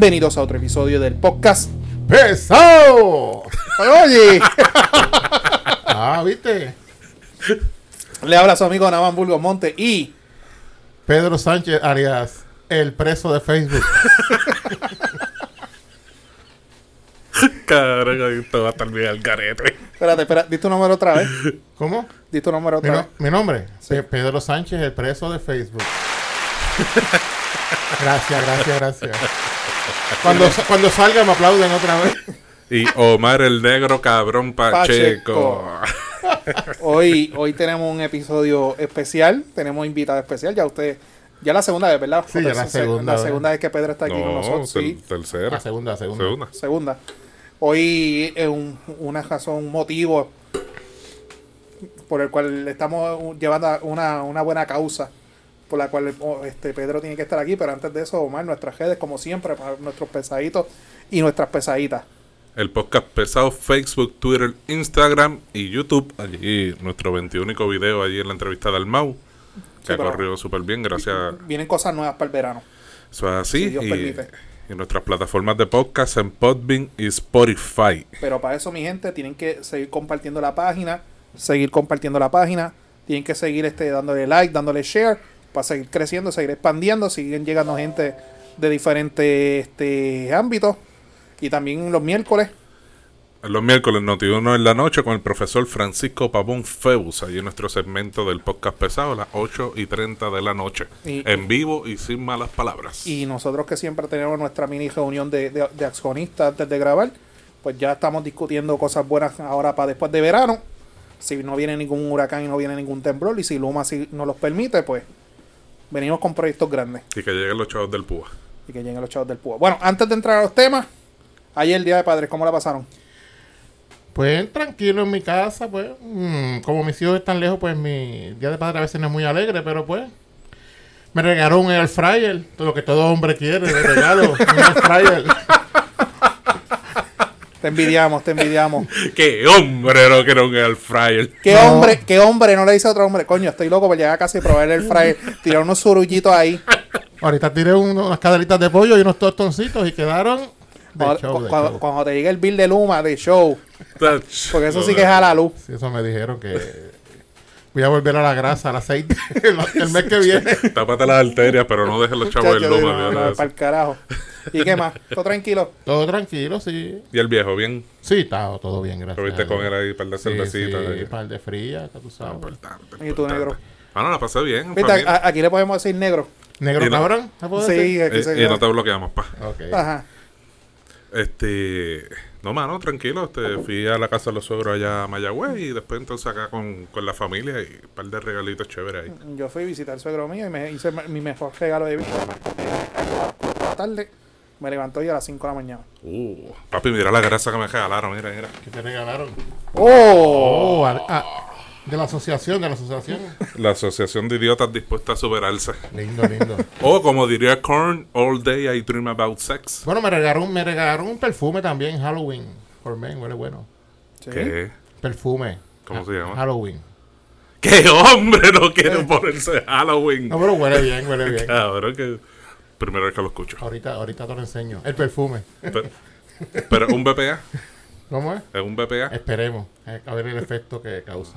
Bienvenidos a otro episodio del podcast. ¡Pesado! Oye, Ah, ¿viste? le habla su amigo Naman Burgos Monte y Pedro Sánchez Arias, el preso de Facebook. Cabrón, esto va a estar bien al garete. espérate, espérate, di tu número otra vez. ¿Cómo? Di tu número Mi, otra no- vez. mi nombre, Pe- Pedro Sánchez, el preso de Facebook. gracias, gracias, gracias. Cuando, cuando salga me aplauden otra vez. Y Omar el negro cabrón Pacheco. Hoy, hoy tenemos un episodio especial, tenemos invitado especial, ya usted, ya la segunda vez, ¿verdad? Sí, ya la Se- segunda La vez. segunda vez que Pedro está aquí con No, nosotros, ter- sí, tercera. La segunda, segunda. Segunda. segunda. Hoy es un, una razón, un motivo por el cual estamos llevando una, una buena causa por la cual oh, este Pedro tiene que estar aquí, pero antes de eso, Omar, nuestras redes, como siempre, para nuestros pesaditos y nuestras pesaditas. El podcast pesado, Facebook, Twitter, Instagram y YouTube. Allí nuestro 21 video allí en la entrevista del Mau. Que Sí, ha corrido súper bien, gracias. Vienen cosas nuevas para el verano. Eso es así. Si Dios y, permite. y nuestras plataformas de podcast en Podbean y Spotify. Pero para eso, mi gente, tienen que seguir compartiendo la página, seguir compartiendo la página, tienen que seguir este dándole like, dándole share, para seguir creciendo, seguir expandiendo, siguen llegando gente de diferentes este, ámbitos. Y también los miércoles, Los miércoles Noti1 en la noche con el profesor Francisco Pavón Feus, allí en nuestro segmento del podcast pesado a las 8 y 30 de la noche. Y- en vivo y sin malas palabras. y nosotros que siempre tenemos nuestra mini reunión de, de, de accionistas antes de grabar, pues ya estamos discutiendo cosas buenas ahora para después de verano. Si no viene ningún huracán y no viene ningún temblor, y si Luma sí nos los permite, pues venimos con proyectos grandes. Y que lleguen los chavos del Púa. y que lleguen los chavos del PUA. Bueno, antes de entrar a los temas, ayer el Día de Padres, ¿cómo la pasaron? Pues tranquilo en mi casa, pues. mm, como mis hijos están lejos, pues mi día de padre a veces no es muy alegre, pero pues. Me regalaron un air fryer, todo lo que todo hombre quiere, de regalo, un air fryer. Te envidiamos, te envidiamos. ¡Qué hombre no quiero un air fryer! ¿Qué No. hombre, qué hombre no le dice a otro hombre? Coño, estoy loco por llegar a casa y probar el fryer, tirar unos surullitos ahí. Ahorita tiré unas caderitas de pollo y unos tostoncitos y quedaron de Cuando, show, de cuando- show. cuando te llegue el bill de Luma, de show, porque eso sí que es a la luz. Sí, eso me dijeron que voy a volver a la grasa, al aceite, el, el mes que viene. Tápate las arterias, pero no dejes los chavos del Luma. no, para el carajo. ¿Y qué más? ¿Todo tranquilo? Todo tranquilo, sí. Y el viejo, bien. Sí, está todo bien, gracias. Estuviste con él ahí, un par de Sí, cervecitas. sí, ahí. par de fría, ya tú sabes. Importante, ¿Y tú, negro? Ah, no, la pasé bien. en Viste, aquí le podemos decir negro. ¿Negro Y cabrón? ¿Se puede Sí, aquí Eh, se y no te bloqueamos, pa. Ok. Ajá. Este. No, mano, tranquilo. Este, fui a la casa de los suegros allá a Mayagüez y después entonces acá con, con la familia y un par de regalitos chéveres ahí. Yo fui a visitar al suegro mío y me hice mi mejor regalo de vida. Tarde me levantó yo a las 5 de la mañana. Uh, papi, mira la grasa que me regalaron, mira, mira. ¿Qué te regalaron? ¡Oh! Oh, a- a- de la asociación, de la asociación. La Asociación de Idiotas Dispuesta a Superarse. Lindo, lindo. O como diría Korn, All Day I Dream About Sex. Bueno, me regalaron, me regalaron un perfume también, Halloween. Por men, huele bueno. ¿Sí? ¿Qué? Perfume. ¿Cómo se llama? Halloween. ¡Qué hombre no quiere ponerse Halloween! No, pero huele bien, huele bien. Cabrón, que primera vez que lo escucho. Ahorita, ahorita te lo enseño. El perfume. Pero, pero un BPA, ¿Cómo es? es un BPA. Esperemos eh, a ver el efecto que causa.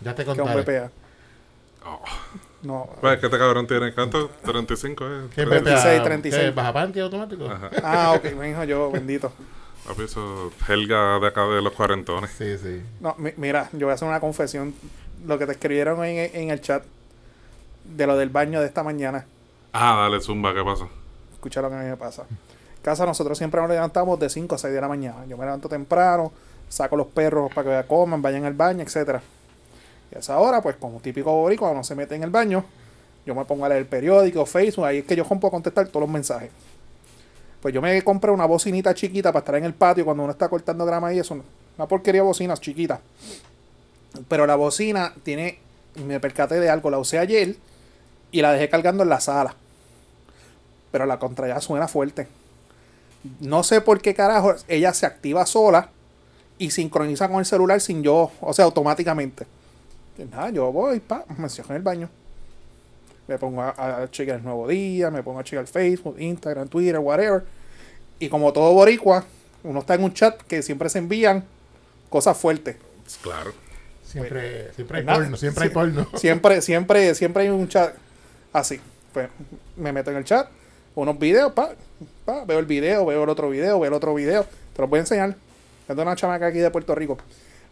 Ya te Que un contaré. BPA. Oh. No. Pues, ¿Qué este cabrón tiene? ¿Cuánto? 35, ¿eh? ¿Qué es 36. BPA? 36, 36. ¿Qué, ¿Baja panty automático? Ajá. Ah, ok, me dijo yo, bendito. Papi, eso Helga de acá de los cuarentones. Sí, sí. No, mi- mira, yo voy a hacer una confesión. Lo que te escribieron en, en el chat de lo del baño de esta mañana. Ah, dale, Zumba, ¿qué pasa? Escucha lo que a mí me pasa. Casa nosotros siempre nos levantamos de 5 a 6 de la mañana. Yo me levanto temprano, saco los perros para que coman, vayan al baño, etcétera. Y a esa hora, pues como típico boricua, no se mete en el baño, yo me pongo a leer el periódico, Facebook, ahí es que yo puedo contestar todos los mensajes. Pues yo me compré una bocinita chiquita para estar en el patio cuando uno está cortando grama y eso. Una porquería de bocinas chiquitas. Pero la bocina tiene, me percaté de algo, la usé ayer y la dejé cargando en la sala. Pero la contra ya suena fuerte. No sé por qué carajo ella se activa sola y sincroniza con el celular sin yo, o sea, automáticamente. Pues nada, yo voy, pa, me cierro en el baño. Me pongo a, a chequear el nuevo día, me pongo a chequear Facebook, Instagram, Twitter, whatever. Y como todo boricua, uno está en un chat que siempre se envían cosas fuertes. Claro. Siempre, siempre hay Pues nada, porno, siempre hay porno. Siempre, siempre, siempre hay un chat así. Pues me meto en el chat, unos videos, pa, pa, veo el video, veo el otro video, veo el otro video. Te los voy a enseñar. Es de una chamaca aquí de Puerto Rico.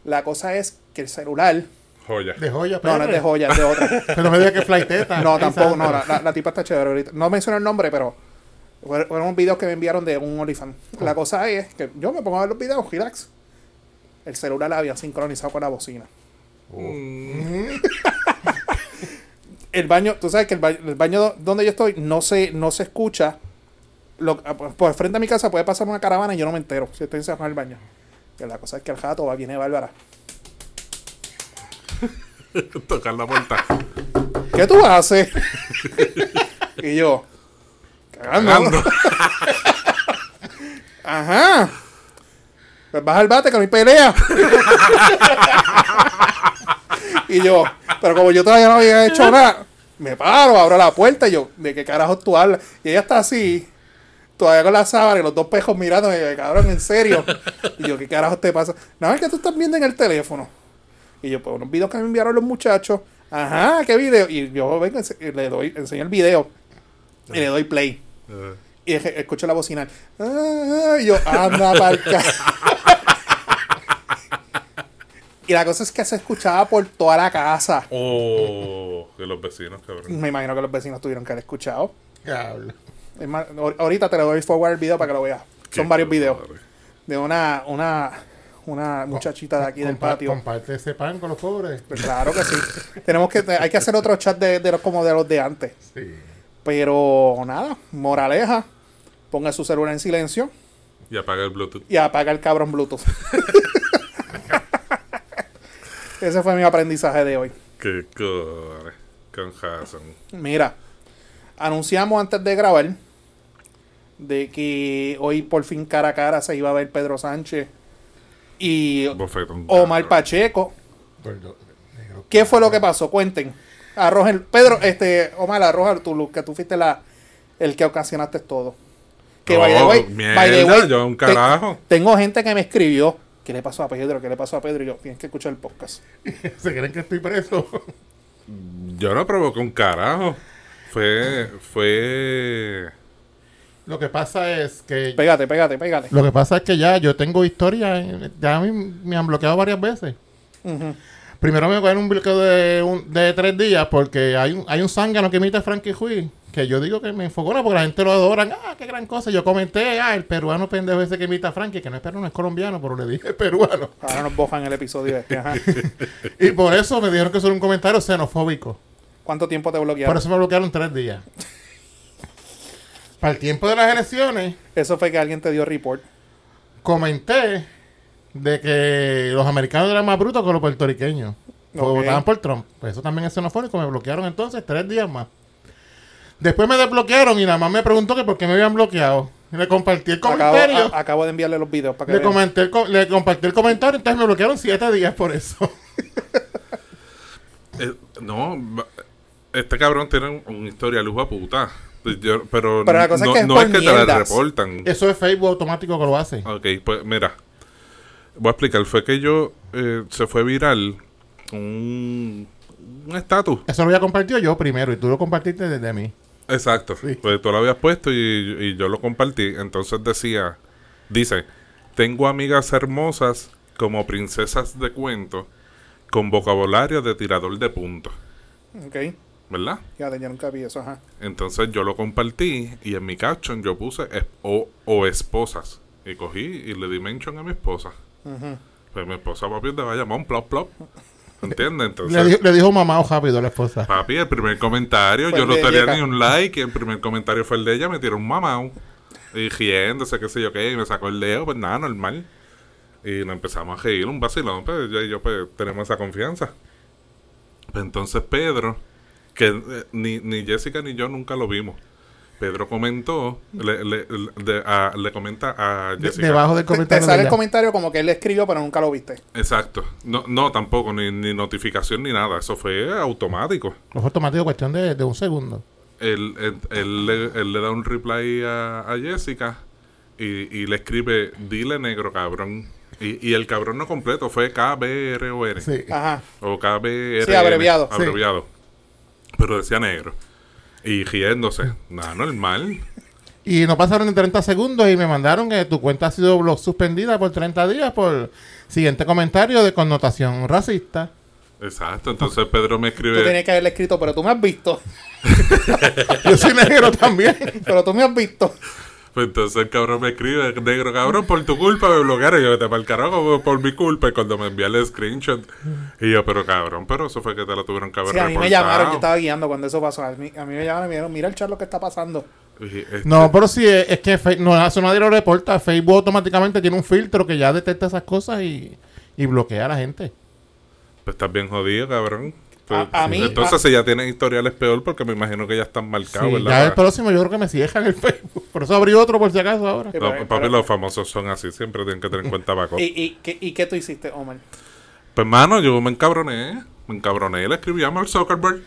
La cosa es que el celular. Joya. De joya, No, no es de joya, es de otra. Pero no me digas que flighteta. No, tampoco, no, la, la- la tipa está chévere ahorita. No menciono el nombre, pero fue- fueron unos videos que me enviaron de un OnlyFans. La cosa es que yo me pongo a ver los videos, relax. El celular la había sincronizado con la bocina. Mm, El baño, tú sabes que el baño, el baño do- donde yo estoy no se, no se escucha. Lo, por frente a mi casa puede pasar una caravana y yo no me entero si estoy encerrado en el baño. Que la cosa es que el jato va, viene Bárbara. Tocar la puerta. ¿Qué tú haces? y yo, cagando. Ajá. Pues baja el bate que no hay pelea. Y yo, pero como yo todavía no había hecho nada, me paro, abro la puerta y yo, ¿de qué carajo tú hablas? Y ella está así, todavía con la sábana y los dos pejos mirando, cabrón, en serio. Y yo, ¿qué carajo te pasa? Nada más que tú estás viendo en el teléfono. Y yo, pues unos videos que me enviaron los muchachos. Ajá, ¿qué video? Y yo vengo, y le doy, enseño el video. Y le doy play. Y escucho la bocina. Ah, y yo, anda para Y la cosa es que se escuchaba por toda la casa. Oh, que los vecinos, cabrón. Me imagino que los vecinos tuvieron que haber escuchado. Diablo. Es más, ahor- ahorita te le doy forward el video para que lo veas. Son varios videos madre. de una, una, una muchachita de aquí del patio. Comparte ese pan con los pobres. Pues claro que sí. Tenemos que, hay que hacer otro chat de, de los como de los de antes. Sí. Pero nada, moraleja. Ponga su celular en silencio Y apaga el Bluetooth. y apaga el cabrón Bluetooth. Ese fue mi aprendizaje de hoy. Qué core. Con Hassan. Mira, anunciamos antes de grabar de que hoy por fin cara a cara se iba a ver Pedro Sánchez y. Omar. Pacheco. ¿Qué fue lo que pasó? Cuenten. Arrojen, Pedro, este, Omar, arroja tu luz, que tú fuiste la, el que ocasionaste todo. Que by the No, way, mierda, by the way, yo un te- carajo. tengo gente que me escribió. ¿Qué le pasó a Pedro? ¿Qué le pasó a Pedro? Y yo, tienes que escuchar el podcast. ¿Se creen que estoy preso? Yo no provoqué un carajo. Fue. Fue. Lo que pasa es que... Pégate, pégate, pégate. Lo que pasa es que ya yo tengo historia. eh, Ya a mí me han bloqueado varias veces. Primero me cogen un bloqueo de, un- de tres días porque hay un, hay un zángano que imita a Frankie Hui. Que yo digo que me enfocona porque la gente lo adoran. Ah, qué gran cosa. Yo comenté, ah, el peruano pendejo ese que imita a Frankie, que no es peruano, es colombiano, pero le dije peruano. Ahora nos bojan el episodio este. Ajá. Y por eso me dijeron que eso era un comentario xenofóbico. ¿Cuánto tiempo te bloquearon? Por eso me bloquearon tres días. Para el tiempo de las elecciones, Eso fue que alguien te dio report. comenté de que los americanos eran más brutos que los puertorriqueños. Porque Ok. votaban por Trump. Pues eso también es xenofóbico. Me bloquearon entonces tres días más. Después me desbloquearon y nada más me preguntó que por qué me habían bloqueado. Le compartí el Acabo, comentario. a- acabo de enviarle los videos para que le, vean. comenté el le compartí el comentario, entonces me bloquearon siete días por eso. eh, no. Este cabrón tiene un, un historial lujo a puta. Yo- pero, Pero la cosa es no, que es no es que te la reportan. eso es Facebook automático que lo hace. Ok, pues mira. Voy a explicar. Fue que yo. eh, se fue viral un. Un estatus. Eso lo había compartido yo primero y tú lo compartiste desde mí. Exacto. Sí. Pues tú lo habías puesto y, y yo lo compartí. Entonces decía, dice, tengo amigas hermosas como princesas de cuento con vocabulario de tirador de puntos. Ok. ¿Verdad? Fíjate, yo nunca vi eso, ajá. Entonces yo lo compartí y en mi caption yo puse es- o, o esposas. Y cogí y le di mention a mi esposa. Pues mi esposa, papi, de Bayamón, plop, plop. ¿Entiendes? Entonces... Le, dijo- le dijo mamá o rápido a la esposa. Papi, el primer comentario, yo no tenía ni un like, y el primer comentario fue el de ella, me tiró un mamao. Y riéndose, qué sé yo qué, y me sacó el dedo, pues nada, normal. Y nos empezamos a reír, un vacilón, pues yo y yo pues tenemos esa confianza. Pues entonces Pedro, que eh, ni, ni Jessica ni yo nunca lo vimos. Pedro comentó, le, le, de- a- le comenta a De- Jessica. debajo del Te, te comentario. sale de el comentario como que él le escribió, pero nunca lo viste. Exacto. No, no tampoco, ni, ni notificación ni nada. Eso fue automático. Los automáticos, cuestión de, de un segundo. él, él, él le, él le da un reply a, a Jessica y, y le escribe, dile negro cabrón. Y, y el cabrón no completo fue K-B-R-O-N. Sí. Ajá. O KBR. Sí, abreviado. Sí. Abreviado. Pero decía negro. Y riéndose. Nada, normal. Y no pasaron ni 30 segundos y me mandaron que tu cuenta ha sido suspendida por 30 días por siguiente comentario de connotación racista. Exacto. Entonces Pedro me Tú escribe. tienes que haberle escrito, pero tú me has visto. Yo soy negro también. Pero tú me has visto. Pues entonces el cabrón me escribe, negro cabrón, por tu culpa me bloquearon. Y yo, vete para el carajo por mi culpa. Y cuando me envía el screenshot. Y yo, pero cabrón, pero eso fue que te lo tuvieron que haber Sí, a mí me llamaron, yo estaba guiando cuando eso pasó. A mí, a mí me llamaron y me dijeron, mira el chat lo que está pasando. Este, No, pero sí, es, es que Fe- no, eso nadie lo reporta. Facebook automáticamente tiene un filtro que ya detecta esas cosas y, y bloquea a la gente. Pues estás bien jodido, cabrón. Pues, A- a mí- entonces, a- si ya tienes historiales peor, porque me imagino que ya están marcados, Sí, ¿verdad? ya el próximo yo creo que me cierran el Facebook. Por eso abrí otro por si acaso ahora. Sí, No, pero- papi, pero- los famosos son así, siempre tienen que tener en cuenta Backup. ¿Y, y, qué, ¿Y qué tú hiciste, Omar? Pues, mano, yo me encabroné. Me encabroné y le escribí a Mark Zuckerberg.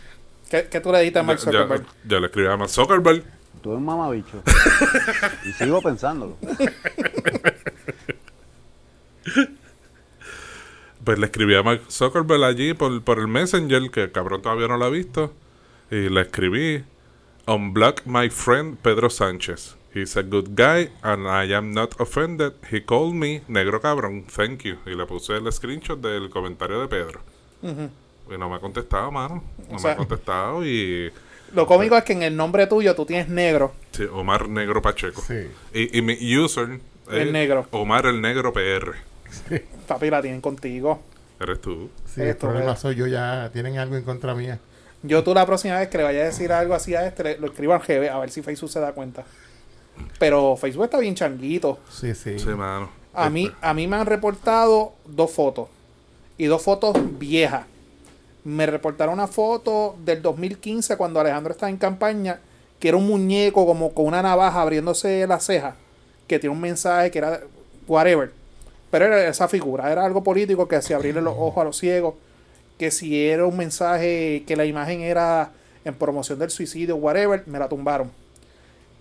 ¿Qué, qué tú le dijiste a Mark Zuckerberg? yo le escribí a Mark Zuckerberg. Tú eres un mamabicho. y sigo pensándolo. Pues le escribí a Mark Zuckerberg allí por, por el Messenger, que el cabrón todavía no lo ha visto. Y le escribí: Unblock my friend Pedro Sánchez. He's a good guy and I am not offended. He called me negro cabrón. Thank you. Y le puse el screenshot del comentario de Pedro. Y no me ha contestado, mano. No O me ha contestado. Y. Lo cómico es que en el nombre tuyo tú tienes negro. sí, Omar Negro Pacheco. Sí. Y, y mi user. El negro. Omar el Negro PR. Papi, la tienen contigo. Eres tú. Sí, el Esto, problema ¿verdad? soy yo ya. Tienen algo en contra mía. Yo tú la próxima vez que le vaya a decir algo así a este, le- lo escribo al GB a ver si Facebook se da cuenta. Pero Facebook está bien changuito. Sí, sí. Sí, mano. A mí, Este, a mí me han reportado dos fotos. Y dos fotos viejas. Me reportaron una foto del 2015 cuando Alejandro estaba en campaña, que era un muñeco como con una navaja abriéndose la ceja, que tiene un mensaje que era whatever. Pero era esa figura, era algo político que hacía abrirle los ojos a los ciegos, que si era un mensaje que la imagen era en promoción del suicidio, whatever, me la tumbaron.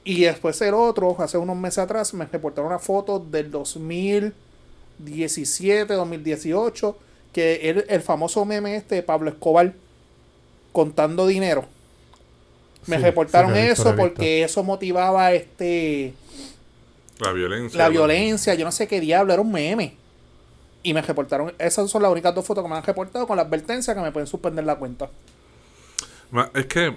Y después el otro, hace unos meses atrás, me reportaron una foto del 2017, 2018, que el, el famoso meme este de Pablo Escobar contando dinero. Me Sí, reportaron sí, eso porque eso motivaba este La violencia. la violencia, yo no sé qué diablo, era un meme. Y me reportaron, esas son las únicas dos fotos que me han reportado con la advertencia que me pueden suspender la cuenta. Es que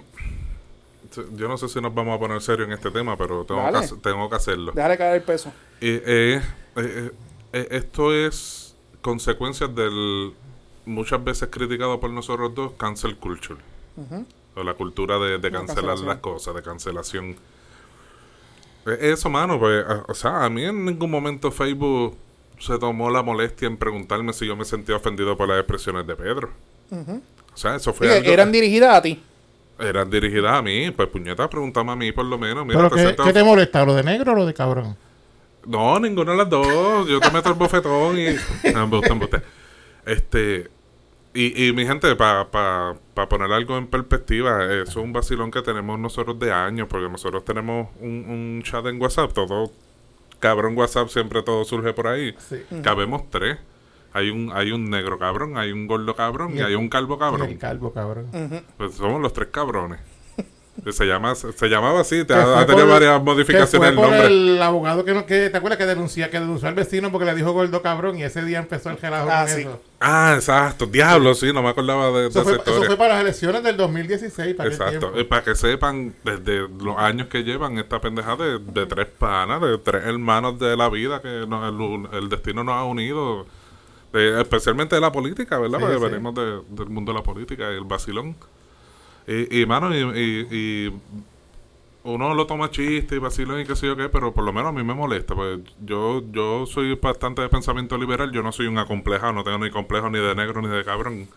yo no sé si nos vamos a poner serio en este tema, pero tengo, que, Dale. tengo que hacerlo. Déjale caer el peso. Y, eh, eh, eh, esto es consecuencia del muchas veces criticado por nosotros dos cancel culture. O la cultura de, de La cancelar las cosas, de cancelación. Eh, Eso, mano, pues, a- o sea, a mí en ningún momento Facebook se tomó la molestia en preguntarme si yo me sentía ofendido por las expresiones de Pedro. O sea, eso fue algo- eran dirigidas a ti. eran dirigidas a mí. Pues puñeta, pregúntame a mí por lo menos. Mira, ¿Pero te qué, te molesta? ¿Lo de negro o lo de cabrón? No, ninguna de las dos. Yo te meto el bofetón y. Este. Y, y mi gente, para pa, pa poner algo en perspectiva, eso es un vacilón que tenemos nosotros de años, porque nosotros tenemos un, un chat en WhatsApp, todo cabrón WhatsApp, siempre todo surge por ahí. Sí. Cabemos tres. Hay un, hay un negro cabrón, hay un gordo cabrón y hay un calvo El cabrón. calvo, cabrón. Pues somos los tres cabrones. Que se llama se llamaba así, te Que ha, tenido por- varias que modificaciones fue el por nombre. el abogado que, no, que te acuerdas que denuncia, que denunció al vecino porque le dijo gordo cabrón y ese día empezó el relajo Ah, con sí. eso. Ah, exacto. Diablo, sí, no me acordaba de, de Eso esa fue, eso fue para las elecciones del 2016. Para Exacto. Y para que sepan, desde los años que llevan esta pendeja de, de tres panas, de tres hermanos de la vida que nos- el, el destino nos ha unido, de- especialmente de la política, ¿verdad? Sí, Porque sí. venimos de- del mundo de la política y el vacilón. Y, y mano, y, y- y uno lo toma chiste y vacilón y qué sé yo qué, pero por lo menos a mí me molesta. Pues yo, yo soy bastante de pensamiento liberal, yo no soy un acomplejado, no tengo ni complejo ni de negro ni de cabrón.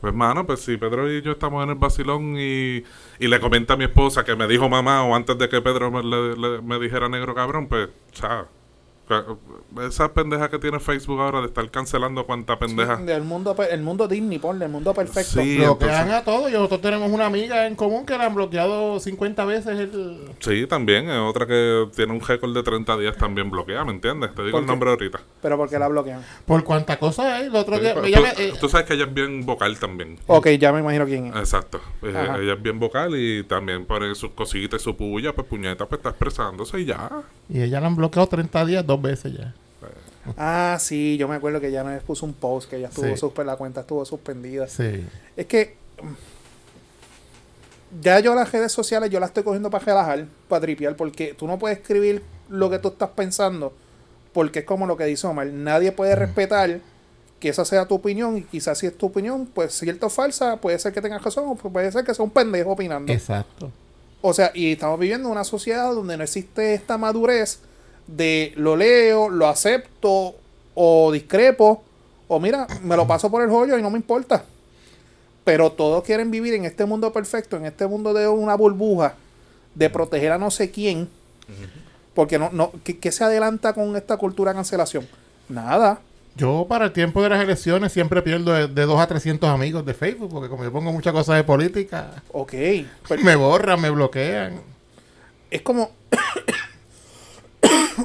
Pues, mano, pues si Pedro y yo estamos en el vacilón y, y le comenta a mi esposa que me dijo mamá o antes de que Pedro me, le- me dijera negro cabrón, pues, ¿sabes? Esa pendeja que tiene Facebook ahora de estar cancelando cuánta pendeja. Sí, el mundo, el mundo Disney, ponle, el mundo perfecto. Sí, bloquean entonces- a todos. Y nosotros tenemos una amiga en común que le han bloqueado 50 veces el... Sí, también. Es otra que tiene un récord de 30 días también bloqueada, ¿me entiendes? Te digo ¿Por el qué? nombre ahorita. Pero porque la bloquean. Por cuánta cosa hay. El otro día... Tú, ella me- eh, tú sabes que ella es bien vocal también. Ok, ya me imagino quién es. Exacto. Eh, Ajá. ella es bien vocal y también pone sus cositas y su puya, pues puñeta, pues está expresándose y ya. y ella la han bloqueado 30 días dos veces ya. Ah, sí, yo me acuerdo que ya nos puso un post que ya estuvo Sí. la cuenta estuvo suspendida. Sí. Es que mm, ya yo las redes sociales yo las estoy cogiendo para relajar, para tripear, porque tú no puedes escribir lo que tú estás pensando, porque es como lo que dice Omar, nadie puede respetar que esa sea tu opinión y quizás si es tu opinión, pues cierta o falsa, puede ser que tengas razón o puede ser que sea un pendejo opinando. Exacto. O sea, y estamos viviendo en una sociedad donde no existe esta madurez de lo leo, lo acepto o discrepo o mira, me lo paso por el hoyo y no me importa. Pero todos quieren vivir en este mundo perfecto, en este mundo de una burbuja, de proteger a no sé quién. Porque no, no, ¿qué, qué se adelanta con esta cultura de cancelación? Nada. Yo para el tiempo de las elecciones siempre pierdo de, de 2 a 300 amigos de Facebook, porque como yo pongo muchas cosas de política, Ok. Pero me borran, me bloquean. es como.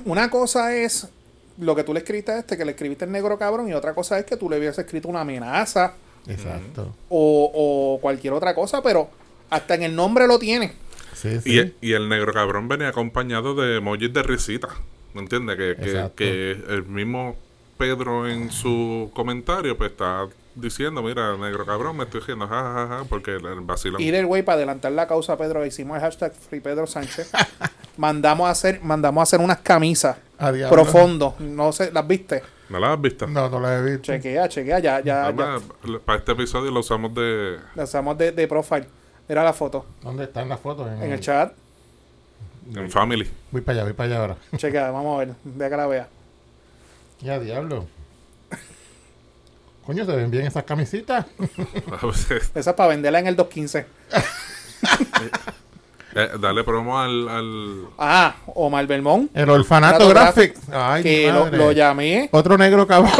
Una cosa es lo que tú le escribiste a este, que le escribiste el negro cabrón, y otra cosa es que tú le hubieras escrito una amenaza Exacto. o, o cualquier otra cosa, pero hasta en el nombre lo tiene. Sí, sí. Y, y el negro cabrón venía acompañado de emojis de risita. ¿Me entiendes? Que, que, que el mismo Pedro en su comentario pues está diciendo, mira, negro cabrón, me estoy riendo, jajaja, porque el, el vacilón. Ir el güey para adelantar la causa, Pedro, hicimos el hashtag Free Pedro Sánchez. mandamos a hacer, mandamos a hacer unas camisas A diablo. profundo. No sé, ¿las viste? ¿No la has visto? No, no lo he visto. Chequea, chequea, ya, ya, ya. Para este episodio lo usamos de... Lanzamos de, de profile. Mira la foto ¿Dónde están las fotos? en el chat. En Family. Voy para allá, voy para allá ahora. Chequea, vamos a ver, deja que la vea. Ya, diablo. Coño, se ven bien esas camisitas. Esa es para venderla en el 215. Eh, dale promo al... al... Ah, Omar Belmont. El orfanato graphic. Ay, que lo, llamé, Otro negro cabrón.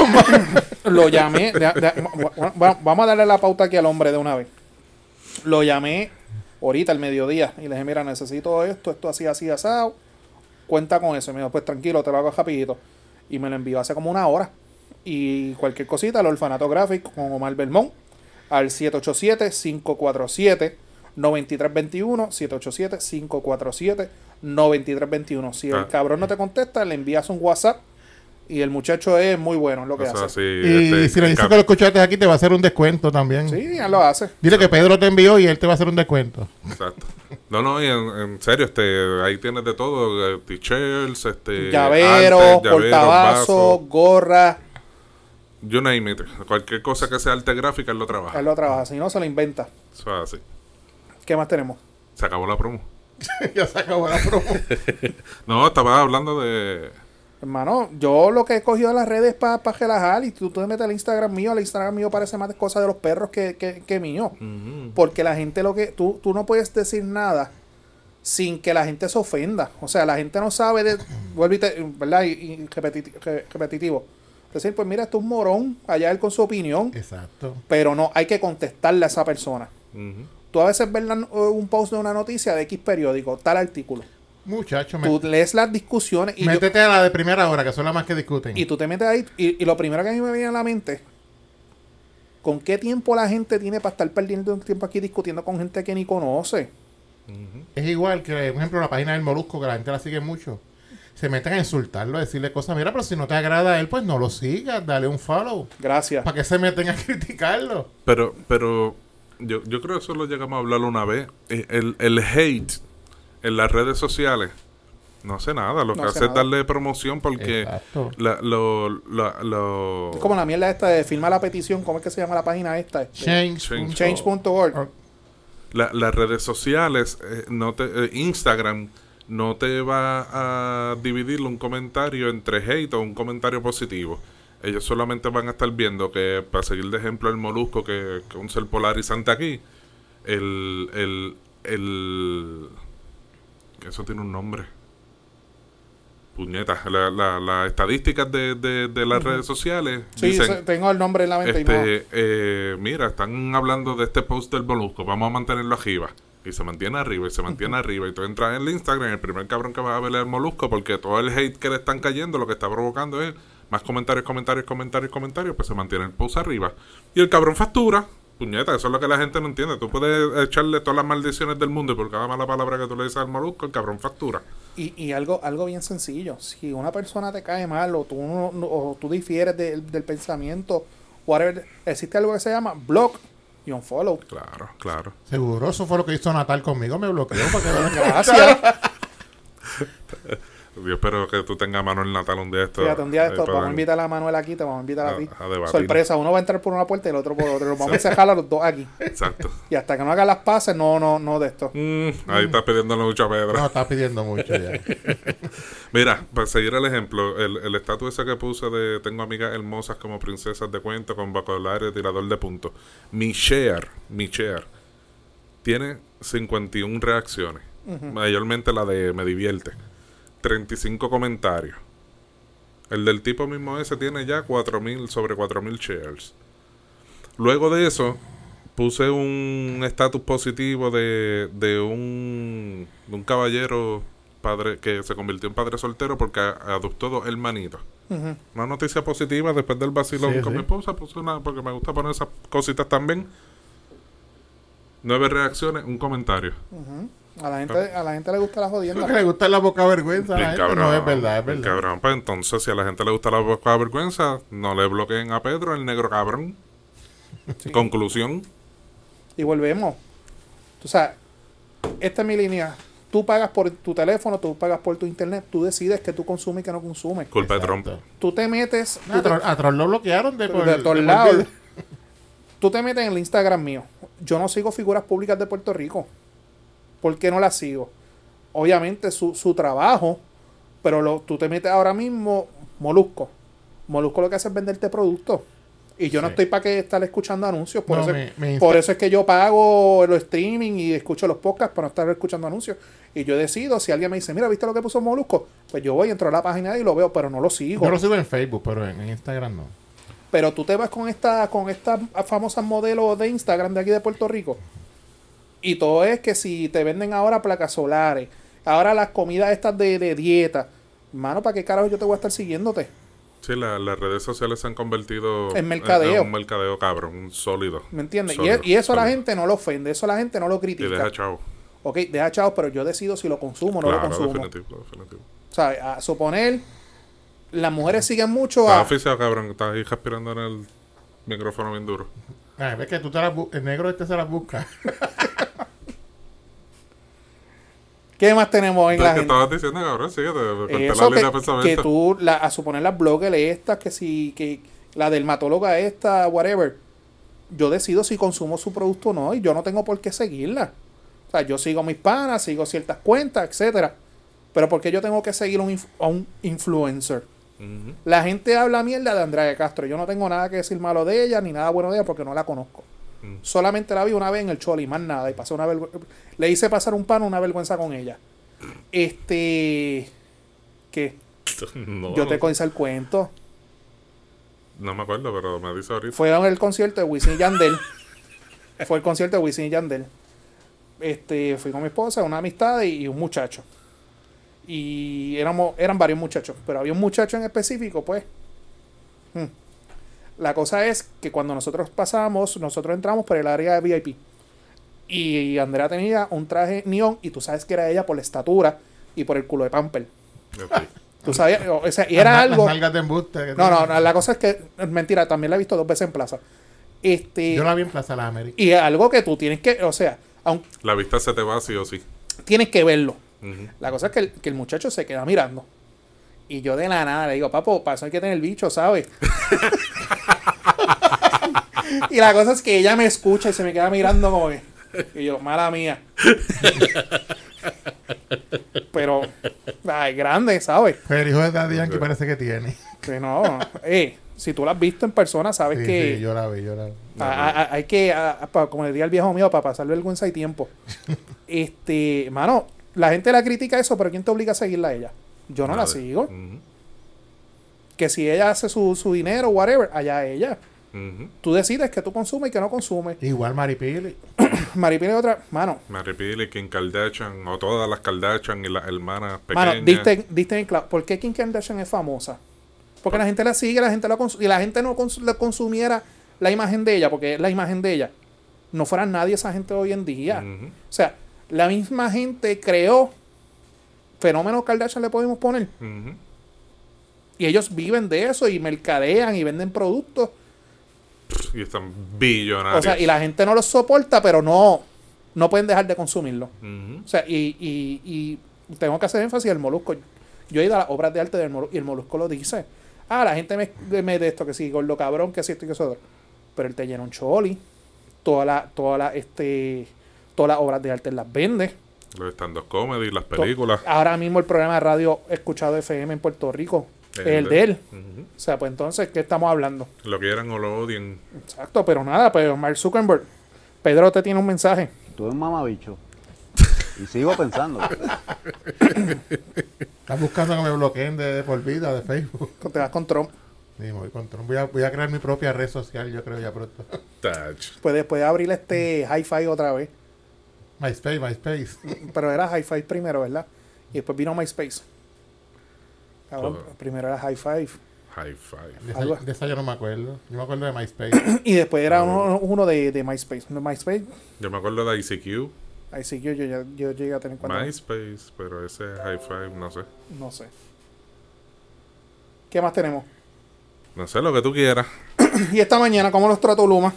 lo llamé. de- de- vamos a darle la pauta aquí al hombre de una vez. Lo llamé ahorita al mediodía y le dije, mira, necesito esto, esto así, así, asado. Cuenta con eso. Y me dijo, pues tranquilo, te lo hago rapidito. Y me lo envió hace como una hora. Y cualquier cosita, el orfanato gráfico con Omar Belmont al 787-547. 9321 787 547 9321 si el Ah. cabrón no te contesta le envías un WhatsApp y el muchacho es muy bueno en lo que o sea, hace sí, y este, si le dices que lo escuchaste aquí, te va a hacer un descuento también. sí ya lo hace Dile que Pedro te envió y él te va a hacer un descuento. Exacto. No, no, y en, en serio, este, ahí tienes de todo, eh, t-shirts, este, llavero, arte, llaveros, portavasos, vasos, gorra you name it. Cualquier cosa que sea arte gráfica, él lo trabaja. él lo trabaja si no se lo inventa Eso es así. ¿qué más tenemos? Se acabó la promo. ya se acabó la promo. No, estaba hablando de... hermano yo lo que he cogido de las redes para relajar y tú, tú te metes al Instagram mío el Instagram mío parece más de cosas de los perros que, que, que mío. Porque la gente lo que. Tú, tú no puedes decir nada sin que la gente se ofenda. O sea, la gente no sabe de. Vuelvo y te- ¿Verdad? Y, y repeti- re- repetitivo. Decir, pues mira, esto es un morón. Allá él con su opinión. Exacto. Pero no, hay que contestarle a esa persona. Tú a veces ves la- un post de una noticia de X periódico, tal artículo. Muchacho, me- Tú lees las discusiones y, yo- métete a la de primera hora, que son las más que discuten. y tú te metes ahí. Y, y lo primero que a mí me viene a la mente. ¿Con qué tiempo la gente tiene para estar perdiendo un tiempo aquí discutiendo con gente que ni conoce? Es igual que, por ejemplo, la página del Molusco, que la gente la sigue mucho. Se meten a insultarlo, a decirle cosas. Mira, pero si no te agrada a él, pues no lo sigas, dale un follow. Gracias. ¿Para qué se meten a criticarlo? Pero, pero yo, yo creo que eso lo llegamos a hablar una vez. Eh, El, el hate en las redes sociales no hace nada. Lo No que hace hace es darle promoción porque Exacto. la, lo, la- lo- Es como la mierda esta de firma la petición, ¿cómo es que se llama la página esta? Este, Change. Change. Change.org. la- las redes sociales, eh, no te, eh, Instagram no te va a dividir un comentario entre hate o un comentario positivo. Ellos solamente van a estar viendo que, para seguir de ejemplo el molusco, que, que un ser polarizante aquí, el, el, el... Eso tiene un nombre. puñetas, la- la- las estadísticas de, de- de las redes sociales Sí, dicen, tengo el nombre en la mente este, eh, mira, están hablando de este post del Molusco, vamos a mantenerlo arriba. Y se mantiene arriba y se mantiene arriba. Y tú entras en el Instagram, el primer cabrón que va a ver es el Molusco, porque todo el hate que le están cayendo, lo que está provocando es más comentarios, comentarios, comentarios, comentarios, pues se mantiene el post arriba. Y el cabrón factura. Puñeta, eso es lo que la gente no entiende. Tú puedes echarle todas las maldiciones del mundo y por cada mala palabra que tú le dices al Molusco, el cabrón factura. Y, y algo, algo bien sencillo. Si una persona te cae mal o tú, no- o tú difieres de- del pensamiento, whatever, existe algo que se llama block y unfollow. Claro, claro. Seguro, eso fue lo que hizo Natal conmigo, me bloqueó para que Gracias. Yo espero que tú tengas mano en Natal un día de esto. Fíjate, un día de eh, esto, para- vamos a invitar a Manuel aquí, te vamos a invitar a, A- ti. a. Sorpresa, uno va a entrar por una puerta y el otro por otra. Vamos a cerrar a los dos aquí. Exacto. Y hasta que no haga las pases, no, no, no de esto. Mm, ahí estás pidiéndole mucho a Pedro. no está pidiendo mucho ya. Mira, para seguir el ejemplo, el, el estatus ese que puse de tengo amigas hermosas como princesas de cuento con vocabulario tirador de puntos. Mi share, mi share, tiene 51 reacciones. Mayormente la de me divierte. 35 comentarios. El del tipo mismo ese tiene ya 4000 sobre 4000 shares. Luego de eso, puse un estatus positivo de, de un, de un caballero padre que se convirtió en padre soltero porque adoptó dos hermanitos. Una noticia positiva después del vacilón Sí, con sí. mi esposa, puse una porque me gusta poner esas cositas también. Nueve reacciones, un comentario. A la gente, a la gente le gusta la Lo que jodienda. le gusta la boca vergüenza. a la Bien gente. cabrón. No, es verdad, es verdad. cabrón. Pues entonces, si a la gente le gusta la poca vergüenza, no le bloqueen a Pedro, el negro cabrón. Sí. Conclusión. Y volvemos. O sea, esta es mi línea. Tú pagas por tu teléfono, tú pagas por tu internet, tú decides que tú consumes y que no consumes. Culpa de. Trump. Tú te metes No, tú a, te- Troll, a Troll lo bloquearon de, por, de de todos lados. Tú te metes en el Instagram mío. Yo no sigo figuras públicas de Puerto Rico. ¿Por qué no las sigo? Obviamente su, su trabajo, pero lo, tú te metes ahora mismo Molusco. Molusco lo que hace es venderte productos. Y yo no estoy para que estar escuchando anuncios. Por, No, eso, me- me insta- por eso es que yo pago los streaming y escucho los podcasts para no estar escuchando anuncios. Y yo decido, si alguien me dice, mira, ¿viste lo que puso Molusco? Pues yo voy, entro a la página y lo veo, pero no lo sigo. Yo lo sigo en Facebook, pero en, en Instagram no. Pero tú te vas con esta, con estas famosas modelos de Instagram de aquí de Puerto Rico. Y todo es que si te venden ahora placas solares, ahora las comidas estas de, de dieta, mano, ¿para qué carajo yo te voy a estar siguiéndote? Sí, la- las redes sociales se han convertido En mercadeo. un mercadeo cabrón, un sólido. ¿Me entiendes? Y, es- y eso a la gente no lo ofende, eso a la gente no lo Y critica. deja chavo. Ok, deja chao, pero yo decido si lo consumo o no claro, lo consumo. definitivo, definitivo. O sea, a suponer, las mujeres siguen mucho Estás a... oficial, cabrón. Estás ahí respirando en el micrófono bien duro. Ah, ves que tú te las bu- el negro este se las busca. ¿Qué más tenemos en ¿Qué la gente? estabas diciendo, cabrón? Síguete. Corté Eso la que, de que tú, la, a suponer las bloggers estas, que si, que la dermatóloga esta, whatever, yo decido si consumo su producto o no, y yo no tengo por qué seguirla. O sea, yo sigo mis panas, sigo ciertas cuentas, etcétera. Pero ¿por qué yo tengo que seguir un a un influencer? La gente habla mierda de Andrea Castro. Yo no tengo nada que decir malo de ella, ni nada bueno de ella, porque no la conozco. Mm. Solamente la vi una vez en el Choli, más nada. Y pasé una Le hice pasar un pan, una vergüenza con ella. Este. ¿Qué? No, Yo te conocí el cuento. no me acuerdo, pero me dice ahorita. Fue en el concierto de Wisin y Yandel. Fue el concierto de Wisin y Yandel. Este, fui con mi esposa, una amistad y, y un muchacho. Y éramos, eran varios muchachos, pero había un muchacho en específico, pues. Hmm. La cosa es que cuando nosotros pasamos, nosotros entramos por el área de VIP. Y Andrea tenía un traje neón y tú sabes que era ella por la estatura y por el culo de pamper. Tú sabías, o sea, y era Las- algo... Las nalgas de embuste. que No, no, no, la cosa es que, mentira, también la he visto dos veces en plaza. Este, Yo la vi en Plaza Las Américas. y es algo que tú tienes que, o sea, aun, La vista se te va sí o sí. tienes que verlo. La cosa es que el, que el muchacho se queda mirando. Y yo de la nada le digo, papo, para eso hay que tener el bicho, ¿sabes? y la cosa es que ella me escucha y se me queda mirando como que. Y yo, mala mía. Pero, ay, grande, ¿sabes? Pero el hijo de Daddy Yankee parece que tiene. Que no, eh, si tú la has visto en persona, sabes Sí, que sí, yo la vi, yo la vi. a- hay que, a- pa- como diría el viejo mío, para pasar vergüenza y tiempo. este, mano, la gente la critica eso, pero ¿quién te obliga a seguirla a ella? Yo no la sigo. Que si ella hace su, su dinero, whatever, allá ella. Tú decides que tú consumes y que no consumes. Igual Maripili. Maripili es otra. Mano, Mary Pili, Kim Kardashian, o todas las Kardashian y las hermanas mano, pequeñas. diste, diste en clavo. ¿Por qué Kim Kardashian es famosa? Porque la gente la sigue, la gente la consume. Y la gente no cons- le consumiera la imagen de ella, porque es la imagen de ella. No fuera nadie esa gente hoy en día. O sea, la misma gente creó fenómeno Kardashian, le podemos poner. Y ellos viven de eso y mercadean y venden productos. Y están billonarios. O sea, y la gente no los soporta, pero no, no pueden dejar de consumirlo. O sea, y, y, y tengo que hacer énfasis el molusco. Yo he ido a las obras de arte del molusco y el molusco lo dice. Ah, la gente me, me de esto, que sí, gordo cabrón, que sí, esto y que eso. Pero él te llena un choli. Toda la, toda la, este, todas las obras de arte él las vende. Los stand-up comedy, las películas. Ahora mismo el programa de radio escuchado FM en Puerto Rico es el de él. O sea, pues entonces, ¿qué estamos hablando? Lo quieran o lo odien. Exacto, pero nada, pues Mark Zuckerberg. Pedro te tiene un mensaje. Tú eres un mamabicho. Y sigo pensando. Estás buscando que me bloqueen de, de por vida de Facebook. Te vas con Trump. Sí, voy con Trump. Voy a, voy a crear mi propia red social, yo creo, ya pronto. Tach. Puedes, puedes abrir este hi-fi otra vez. MySpace, MySpace. Pero era hi-fi primero, ¿verdad? Y después vino MySpace. Cabrón, primero era hi-fi. High five. De esa, de esa yo no me acuerdo. Yo me acuerdo de MySpace. Y después era uno, uno de, de MySpace. De MySpace, Yo me acuerdo de ICQ, sí yo, yo, yo, llegué a tener cuenta. MySpace, pero ese high five, no sé. No sé. ¿Qué más tenemos? No sé lo que tú quieras. Y esta mañana, ¿cómo los trató Luma?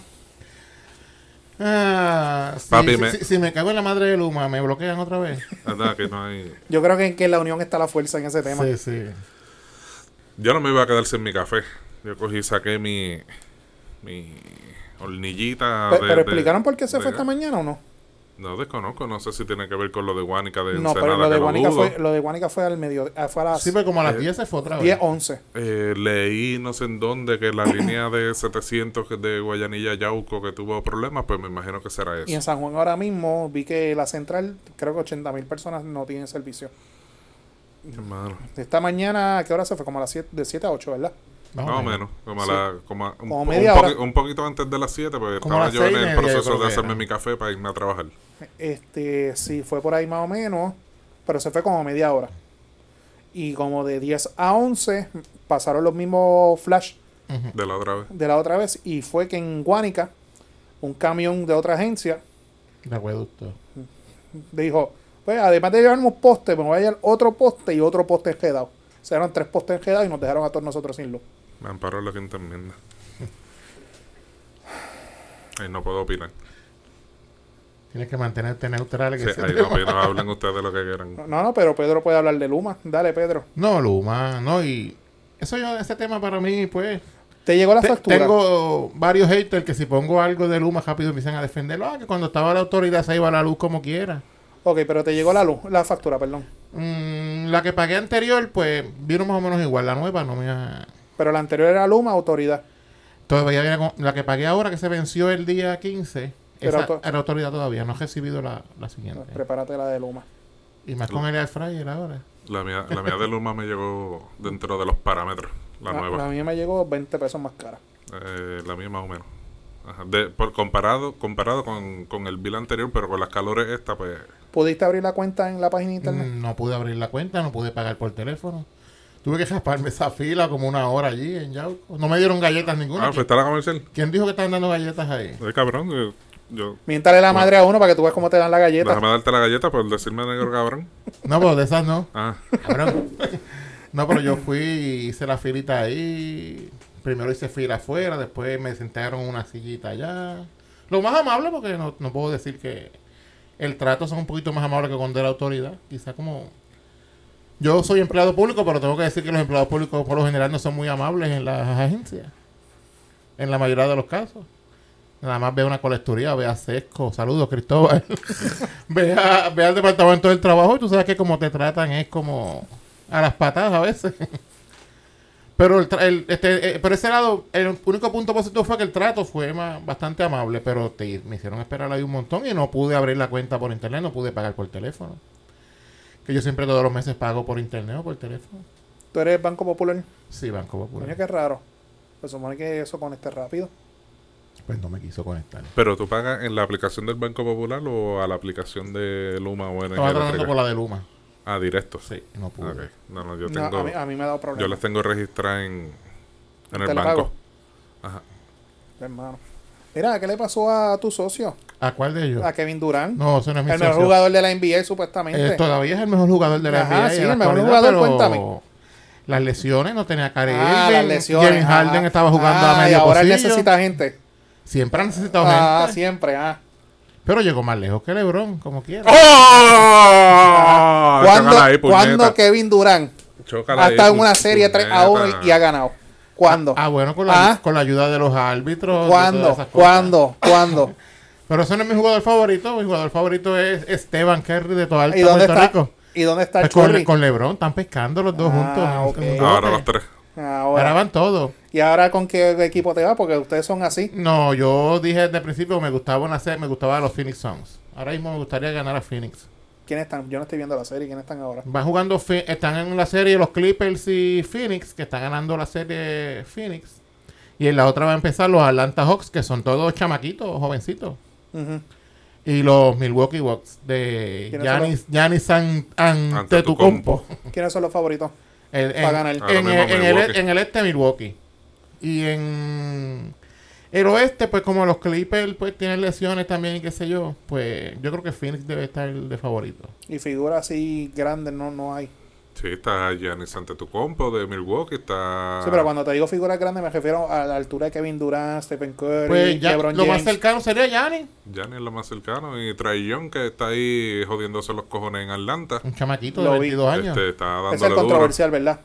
Ah, si, Papi, si- me- si- si me cago en la madre de Luma, ¿me bloquean otra vez? Anda, que no hay. Yo creo que, que en la unión está la fuerza en ese tema. Sí, sí. Yo no me iba a quedar sin mi café. Yo cogí y saqué mi. Mi hornillita. De- pero de- explicaron por qué se de fue esta mañana o no? No desconozco, no sé si tiene que ver con lo de Guánica de No, Ensenada, pero lo de dudo. fue, lo de Guanica fue al medio, ah, fue a las Sí, pero como a las Eh, 10 se fue otra vez. 10, 11. Eh, leí no sé en dónde que la línea de 700 que de Guayanilla Yauco que tuvo problemas, pues me imagino que será Y en eso. San Juan ahora mismo vi que la central, creo que 80 mil personas no tienen servicio. Hermano. Esta mañana, ¿a qué hora se fue? Como a las 7, de 7 a 8, ¿verdad? Más o menos, como, a Sí. la, como, a- un, Como un media poqui- hora. un poquito antes de las 7, pues Como a estaba yo en el proceso de hacerme mi café para irme a trabajar. Este, sí, fue por ahí más o menos, pero se fue como media hora. Y como de 10 a 11 pasaron los mismos flash De la otra vez. de la otra vez y fue que en Guánica un camión de otra agencia De acueducto. dijo, pues además de llevarnos poste, me voy a llevar otro poste y otro poste enjedado. O sea, eran tres postes enjedados y nos dejaron a todos nosotros sin luz. Me amparó la quinta enmienda. Ahí no puedo opinar. Tienes que mantenerte neutral. en Sí, ahí no opino, hablen ustedes lo que quieran. No, no, pero Pedro puede hablar de Luma. Dale, Pedro. No, Luma, no, y eso yo, ese tema para mí, pues, Te llegó la te- factura. tengo varios haters que si pongo algo de Luma rápido empiezan a defenderlo, ah, que cuando estaba la autoridad se iba la luz como quiera. Ok, pero te llegó la luz, la factura, perdón. Mm, la que pagué anterior, pues, vino más o menos igual, la nueva no me ha... Pero la anterior era Luma, autoridad. Todavía viene con- la que pagué ahora, que se venció el día 15, Pero esa to- era autoridad todavía, no he recibido la, la siguiente. Prepárate la de Luma. Y más con el air fryer ahora. La mía, la mía de Luma me llegó dentro de los parámetros. La La, nueva. la mía me llegó 20 pesos más cara. Eh, la mía más o menos. Ajá. De, por comparado comparado con, con el bill anterior, pero con las calores esta, pues... ¿Pudiste abrir la cuenta en la página de internet? Mm, No pude abrir la cuenta, no pude pagar por teléfono. Tuve que rasparme esa fila como una hora allí en Yauco. No me dieron galletas ninguna. Ah, pues está la comercial. ¿Quién dijo que estaban dando galletas ahí? Ay, cabrón, yo... yo Miéntale la madre a uno para que tú veas cómo te dan la galleta. déjame darte la galleta por decirme negro cabrón. No, pero de esas no. Ah, Cabrón. No, pero yo fui y hice la filita ahí. Primero hice fila afuera, después me sentaron en una sillita allá. Lo más amable, porque no, no puedo decir que el trato son un poquito más amable que con de la autoridad. Quizá como... Yo soy empleado público, pero tengo que decir que los empleados públicos por lo general no son muy amables en las agencias. En la mayoría de los casos. Nada más ve una colecturía, ve a Sesco, saludos Cristóbal. ve, a- ve al departamento del trabajo y tú sabes que como te tratan es como a las patadas a veces. pero el, el- este, eh, por ese lado, el único punto positivo fue que el trato fue bastante amable, pero te, me hicieron esperar ahí un montón y no pude abrir la cuenta por internet, no pude pagar por teléfono. Que yo siempre todos los meses pago por internet o por teléfono. ¿Tú eres Banco Popular? Sí, Banco Popular. qué raro. Se supone que eso conecte rápido. Pues no me quiso conectar. Pero tú pagas en la aplicación del Banco Popular o a la aplicación de Luma o Energía Estaba tratando por la de Luma. Ah, directo. Sí, no pude. Ok. No, no, yo No, tengo... a, mí, a mí me ha dado yo problemas. las tengo registradas en, en el banco. Ajá. Hermano. Mira, ¿qué le pasó a tu socio? ¿A cuál de ellos? A Kevin Durant. No, ese no es mi el mejor jugador de la NBA, supuestamente. Eh, todavía es el mejor jugador de la Ajá, NBA. sí, el mejor jugador, pero cuéntame. Las lesiones no tenía Kyrie Ah, Irving, las lesiones. James Harden ajá. estaba jugando Ah, a medio y ahora él pocillo. necesita gente. Siempre ha necesitado Ah, gente. siempre, ah. Pero llegó más lejos que LeBron, como quiera. ¡Oh! ¿Cuándo, Chócala ahí, puñeta. cuándo Kevin Durant ha ahí, estado en una serie 3 a 1 puñeta. y ha ganado? ¿Cuándo? Ah, bueno, con la, Ah. con la ayuda de los árbitros. ¿Cuándo? esas cosas. ¿Cuándo? ¿Cuándo? Pero ese no es mi jugador favorito. Mi jugador favorito es Esteban Kerry de Toalta, ¿Y dónde Puerto está? Rico. ¿Y dónde está el Pues con, Curry? con LeBron están pescando los dos Ah, juntos. ok. Ahora los tres. Ahora Ahora. van todos. ¿Y ahora con qué equipo te va? Porque ustedes son así. No, yo dije desde el principio que me gustaba una serie, me gustaba los Phoenix Suns. Ahora mismo me gustaría ganar a Phoenix. ¿Quiénes están? Yo no estoy viendo la serie. ¿Quiénes están ahora? Van jugando, están en la serie los Clippers y Phoenix, que están ganando la serie Phoenix. Y en la otra va a empezar los Atlanta Hawks, que son todos chamaquitos, jovencitos. Ujú. Y los Milwaukee Bucks de ¿Quiénes Giannis, Giannis An- Antetokounmpo. ¿Quiénes son los favoritos? El- en, ganar. en- Ahora mismo en el, en el este Milwaukee. Y en el oeste, pues como los Clippers pues tienen lesiones también y qué sé yo, pues yo creo que Phoenix debe estar de favorito. Y figuras así grandes no, no hay. Sí, está Giannis Antetokounmpo de Milwaukee, está... Sí, pero cuando te digo figuras grandes me refiero a la altura de Kevin Durant, Stephen Curry, Pues ya LeBron lo más cercano sería Giannis, Giannis es lo más cercano y Trae Young que está ahí jodiéndose los cojones en Atlanta. un chamaquito Lo de vi. 22 años. Este, está Es el duro. controversial, ¿verdad?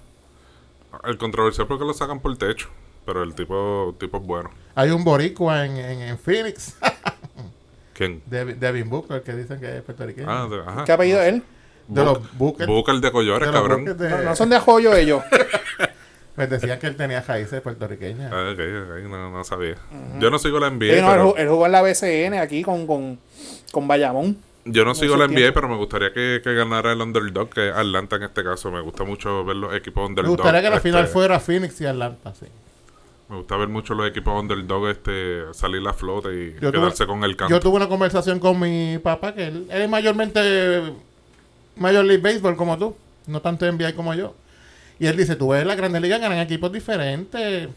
El controversial porque lo sacan por el techo, pero el tipo, tipo es bueno. Hay un boricua en, en, en Phoenix, ¿Quién? Dev- Devin Booker, que dicen que es puertorriqueño. Ah, de, ajá. ¿Qué apellido es él? De los Booker. El de Collores, de cabrón. Booker de- No, no son de Ajoyo ellos. Pues decían que él tenía raíces puertorriqueñas. Ah, ok, ok, no, no sabía. Yo no sigo la NBA, Sí, no, él, pero... ju- él jugó en la BCN aquí con, con, con Bayamón. Yo no sigo la. NBA, pero me gustaría que, que ganara el underdog, que es Atlanta en este caso. Me gusta mucho ver los equipos Me underdog. gustaría que la este, final fuera Phoenix y Atlanta, sí. Me gusta ver mucho los equipos underdog este, salir a flote y Yo tuve- quedarse con el campo. Yo tuve una conversación con mi papá, que él, él es mayormente Major League Baseball como tú, no tanto NBA como yo. Y él dice, tú ves, las grandes ligas ganan equipos diferentes.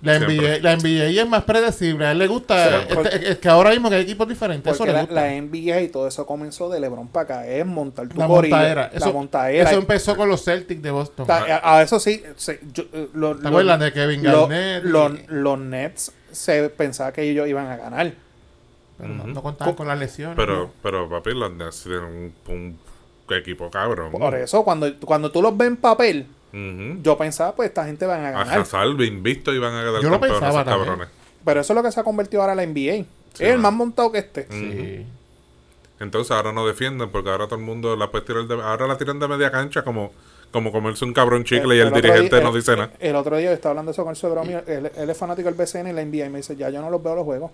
La NBA, la NBA es más predecible. A él le gusta. Este- es que ahora mismo que hay equipos diferentes. Eso le la, gusta. la NBA y todo eso comenzó de LeBron para acá. Es montar tu La gorila. montadera. La Eso, montadera. eso empezó con los Celtics de Boston. Ta- a, a eso sí. se- yo, eh, lo- ¿Te lo- acuerdas de Kevin lo- Garnett? y- lo- los Nets se pensaba que ellos iban a ganar. Pero no, no contaban con las lesiones. Pero, pero papi, los Nets tienen un, un equipo cabrón. Por eso, cuando, cuando tú los ves en papel, yo pensaba, pues esta gente van a A ganar. Hazard, invicto y van a quedar Yo lo campeones pensaba esos también. cabrones. Pero eso es lo que se ha convertido ahora en la NBA. Sí, es el más montado que este. Sí. Entonces ahora no defienden porque ahora todo el mundo la puede tirar de, ahora la tiran de media cancha como, como comerse un cabrón chicle y el, dirigente día- no el- dice nada. El otro día yo estaba hablando eso con el suegro mío. Él, él es fanático del BCN y la NBA. Y me dice, ya yo no los veo los juegos.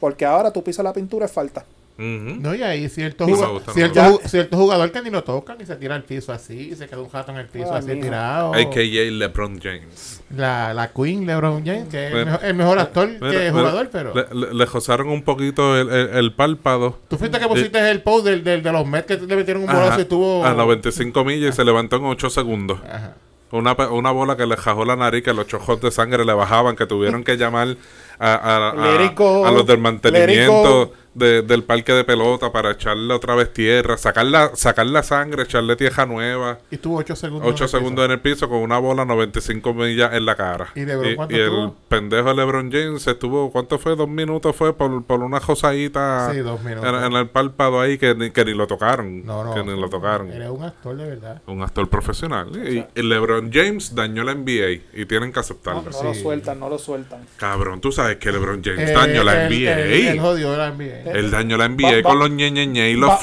Porque ahora tú pisas la pintura es falta. No, y ahí cierto, No me juga- gusta, no cierto, cierto jugador que ni lo tocan y se tira al piso así, y se queda un rato en el piso Ah, así tirado. AKA LeBron James. La, la Queen LeBron James, que es el Bueno, mejor, el mejor actor Mira, que mira, jugador, pero... Le, le- un poquito el, el, el párpado. Tú fuiste que pusiste el post del, del- de los Mets que le metieron un Ajá, bolazo y tuvo... A 95 millas y se levantó en 8 segundos. Ajá. Una, pe- una bola que le jajó la nariz, que los chojos de sangre le bajaban, que tuvieron que llamar a, a- a- los del mantenimiento de- del parque de pelota para echarle otra vez tierra, sacar la, sacar la sangre, echarle tierra nueva. Y estuvo 8 segundos. 8 en el segundos en el piso con una bola 95 millas en la cara. ¿Y LeBron cuánto el pendejo LeBron James estuvo, ¿cuánto fue? Dos minutos fue por, por una josadita piso. Sí, dos minutos. en, en el párpado ahí que ni, que ni lo tocaron. No, no. Que ni lo tocaron. Eres un actor de verdad. Un actor profesional. Y, y LeBron James dañó la NBA y tienen que aceptarlo. no lo Sí. sueltan, no lo sueltan. Cabrón, tú sabes que LeBron James Eh, dañó la NBA. él jodió la NBA. Él dañó la NBA Va- va- con los ñeñeñe y los Va-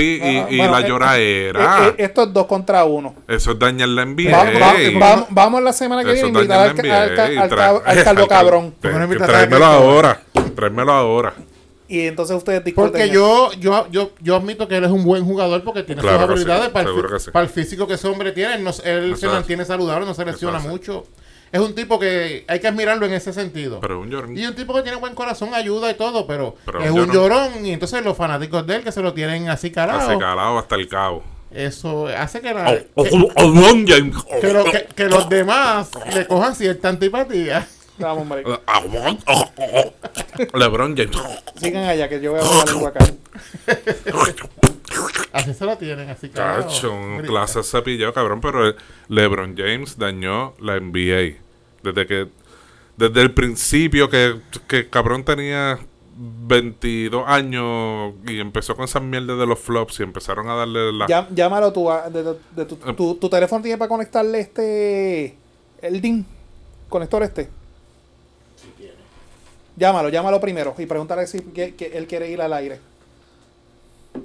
y, y bueno, la eh, lloradera. eh, eh, estos dos contra uno. Eso es dañar la NBA. Va- va- vamos, vamos la semana que Eso viene a es invitar al, la al, al, al calvo cabrón. ¿Por qué no Te- invitas a Tráemelo ahora. Tráemelo ahora. Y entonces ustedes Porque yo, yo, yo, yo admito que él es un buen jugador porque tiene Claro sus sí, habilidades para, el, sí. para el físico que ese hombre tiene. Él, no- él se mantiene saludable, no se lesiona hace. Es un tipo que hay que admirarlo en ese sentido. Pero un llorón. y un tipo que tiene buen corazón, ayuda y todo, pero, Pero es un llorón. llorón. Y entonces los fanáticos de él que se lo tienen así calado, Así calado hasta el cabo. eso hace que, la- Oh, que, oh, oh, LeBron James. que lo- que- que los demás le cojan cierta antipatía. Vamos, hombre. LeBron James. Sigan allá, que yo voy a la lengua acá. Así se lo tienen, así calado. Cacho, un Grita. clase cepillado, cabrón. Pero el- LeBron James dañó la NBA. Desde que. Desde el principio que, que cabrón tenía 22 años y empezó con esas mierdas de los flops y empezaron a darle la. Llám- llámalo tú. a- de- de- de tu, Eh. tu, tu teléfono tiene para conectarle este. El DIN. Conector este. Llámalo, llámalo primero y pregúntale si que, que él quiere ir al aire.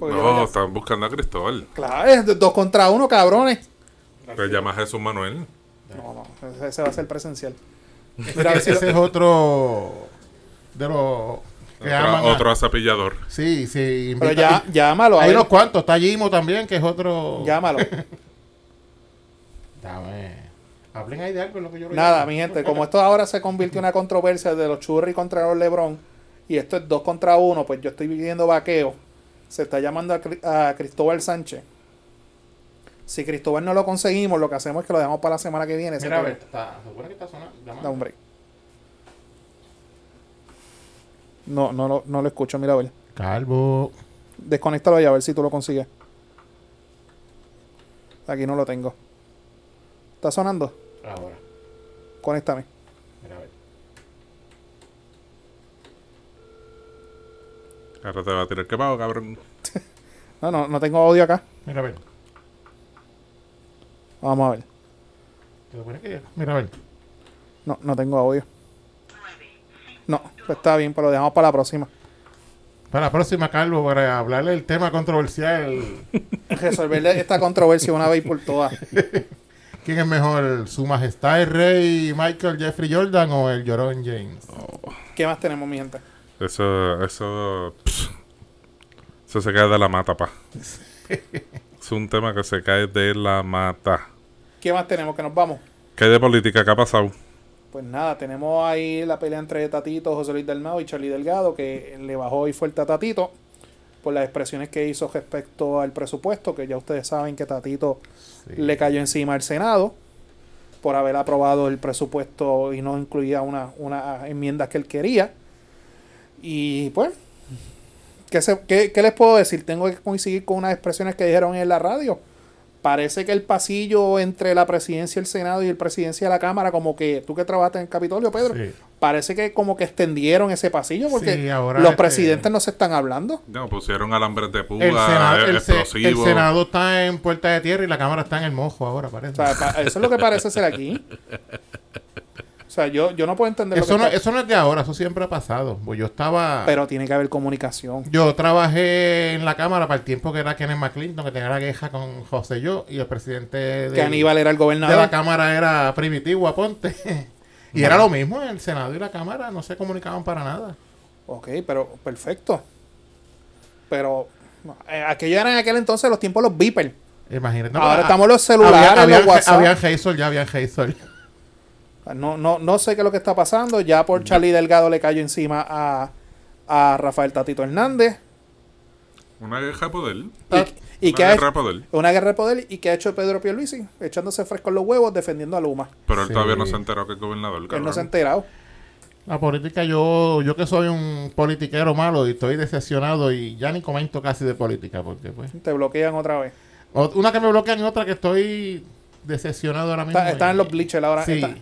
No, ya- están buscando a Cristóbal. Claro, es dos contra uno, cabrones. Le llama a Jesús Manuel. No, no, ese- ese va a ser presencial. Mira, a ver si Ese es otro de los que aman Otro, a- otro apillador. Sí, sí. pero ya, llámalo. Hay unos cuantos. Está Jimo también, que es otro. Llámalo. Dame. Hablen ahí de algo, lo que yo lo Nada, llamo. mi gente, como esto ahora se convirtió en una controversia de los Churri contra los Lebron y esto es dos contra uno, pues yo estoy viviendo vaqueo. Se está llamando a, a Cristóbal Sánchez. Si Cristóbal no lo conseguimos, lo que hacemos es que lo dejamos para la semana que viene. Mira, a Se- ver, está, ¿se supone que está sonando? Llama. Da un break. No, no, lo- no lo escucho, mira a ver. Calvo. Desconéctalo ahí a ver si tú lo consigues. Aquí no lo tengo. ¿Está sonando? Ahora. Conéctame. Mira, a ver. Ahora te va a tirar que pago, cabrón. No, no, no tengo audio acá. Mira, a ver. Vamos a ver. ¿Se supone que- Mira, a ver. No, no tengo audio. No, pues está bien, pero lo dejamos para la próxima. Para la próxima, Calvo, para hablarle del tema controversial. Resolverle esta controversia una vez y por todas. ¿Quién es mejor? ¿Su majestad el rey Michael Jeffrey Jordan o el llorón James? ¿Qué más tenemos, mi gente? Eso, eso. Eso se cae de la mata, pa. es un tema que se cae de la mata. ¿Qué más tenemos? Que nos vamos. ¿Qué hay de política? ¿Qué ha pasado? Pues nada, tenemos ahí la pelea entre Tatito, José Luis Delmado y Charlie Delgado, que le bajó hoy fuerte a Tatito por las expresiones que hizo respecto al presupuesto, que ya ustedes saben que Tatito Sí. le cayó encima al Senado por haber aprobado el presupuesto y no incluía una, una enmiendas que él quería. Y pues, ¿qué, se- qué- qué les puedo decir? Tengo que coincidir con unas expresiones que dijeron en la radio. Parece que el pasillo entre la presidencia, el Senado y el presidencia de la Cámara, como que tú que trabajaste en el Capitolio, Pedro, Sí. parece que como que extendieron ese pasillo porque Sí, ahora los este- presidentes no se están hablando. No, pusieron alambres de púa, El, Senado, el. Senado está en puerta de tierra y la Cámara está en el mojo ahora, parece. O sea, pa- eso es lo que parece ser aquí. O sea, yo, yo no puedo entender eso, lo no, está- eso no es de ahora, eso siempre ha pasado. Pues yo estaba... Pero tiene que haber comunicación. Yo trabajé en la Cámara para el tiempo que era Kenneth McClinton, que tenía la queja con José Yo, y el presidente de, Que Aníbal era el de la gobernador. Cámara era Primitivo Aponte. y era lo mismo, el Senado y la Cámara no se comunicaban para nada. Ok, pero perfecto. Pero eh, aquello era en aquel entonces los tiempos los beepers. Imagínate. Ahora Ah, estamos los celulares, había- los habían- WhatsApp. Habían Hazel, ya habían Hazel. No, no, no sé qué es lo que está pasando. Ya por Charlie Delgado le cayó encima a, a Rafael Tatito Hernández. Una guerra de poder. Y, y Una que ha guerra hecho de poder. una guerra de poder y que ha hecho Pedro Pierluisi, echándose fresco en los huevos, defendiendo a Luma. Pero él Sí. todavía no se enteró que es gobernador, Él no se ha enterado. La política, yo, yo que soy un politiquero malo y estoy decepcionado y ya ni comento casi de política, porque pues. Te bloquean otra vez. o- Una que me bloquean y otra que estoy decepcionado ahora mismo. Está, está y- en los bleachers ahora. Sí. está-